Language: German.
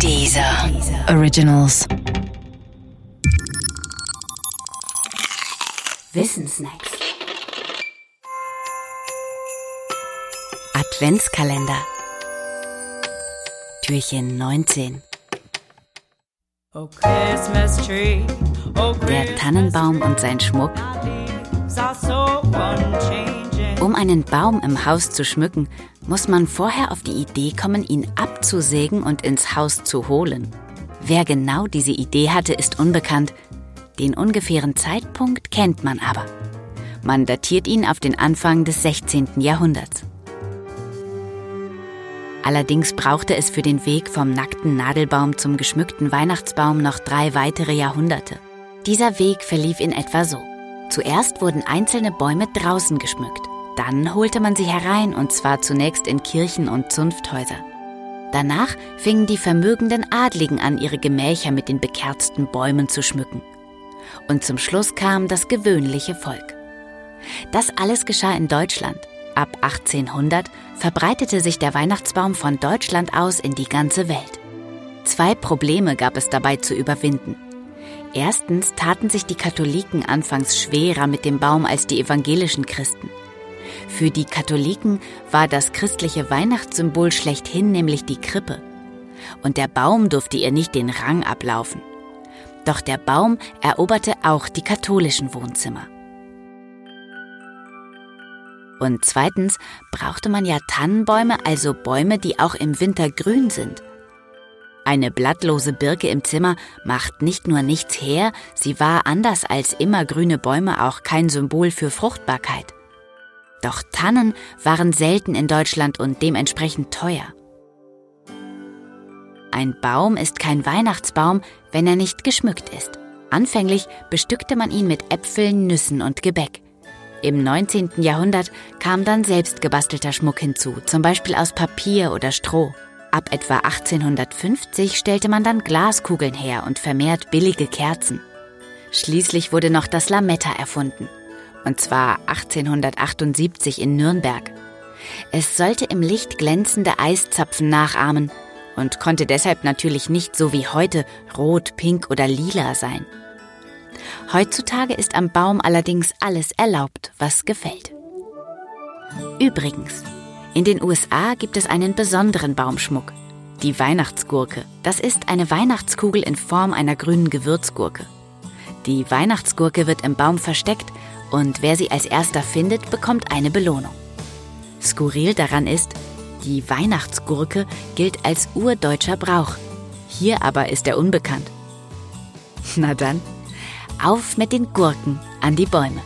Dieser Originals. Wissensnacks. Adventskalender. Türchen 19. Oh Christmas tree, oh Der Tannenbaum und sein Schmuck. Um einen Baum im Haus zu schmücken, muss man vorher auf die Idee kommen, ihn abzusägen und ins Haus zu holen. Wer genau diese Idee hatte, ist unbekannt. Den ungefähren Zeitpunkt kennt man aber. Man datiert ihn auf den Anfang des 16. Jahrhunderts. Allerdings brauchte es für den Weg vom nackten Nadelbaum zum geschmückten Weihnachtsbaum noch drei weitere Jahrhunderte. Dieser Weg verlief in etwa so. Zuerst wurden einzelne Bäume draußen geschmückt. Dann holte man sie herein und zwar zunächst in Kirchen und Zunfthäuser. Danach fingen die vermögenden Adligen an, ihre Gemächer mit den bekerzten Bäumen zu schmücken. Und zum Schluss kam das gewöhnliche Volk. Das alles geschah in Deutschland. Ab 1800 verbreitete sich der Weihnachtsbaum von Deutschland aus in die ganze Welt. Zwei Probleme gab es dabei zu überwinden. Erstens taten sich die Katholiken anfangs schwerer mit dem Baum als die evangelischen Christen. Für die Katholiken war das christliche Weihnachtssymbol schlechthin nämlich die Krippe. Und der Baum durfte ihr nicht den Rang ablaufen. Doch der Baum eroberte auch die katholischen Wohnzimmer. Und zweitens brauchte man ja Tannenbäume, also Bäume, die auch im Winter grün sind. Eine blattlose Birke im Zimmer macht nicht nur nichts her, sie war anders als immergrüne Bäume auch kein Symbol für Fruchtbarkeit. Doch Tannen waren selten in Deutschland und dementsprechend teuer. Ein Baum ist kein Weihnachtsbaum, wenn er nicht geschmückt ist. Anfänglich bestückte man ihn mit Äpfeln, Nüssen und Gebäck. Im 19. Jahrhundert kam dann selbstgebastelter Schmuck hinzu, zum Beispiel aus Papier oder Stroh. Ab etwa 1850 stellte man dann Glaskugeln her und vermehrt billige Kerzen. Schließlich wurde noch das Lametta erfunden. Und zwar 1878 in Nürnberg. Es sollte im Licht glänzende Eiszapfen nachahmen und konnte deshalb natürlich nicht so wie heute rot, pink oder lila sein. Heutzutage ist am Baum allerdings alles erlaubt, was gefällt. Übrigens, in den USA gibt es einen besonderen Baumschmuck, die Weihnachtsgurke. Das ist eine Weihnachtskugel in Form einer grünen Gewürzgurke. Die Weihnachtsgurke wird im Baum versteckt und wer sie als erster findet, bekommt eine Belohnung. Skurril daran ist, die Weihnachtsgurke gilt als urdeutscher Brauch. Hier aber ist er unbekannt. Na dann, auf mit den Gurken an die Bäume.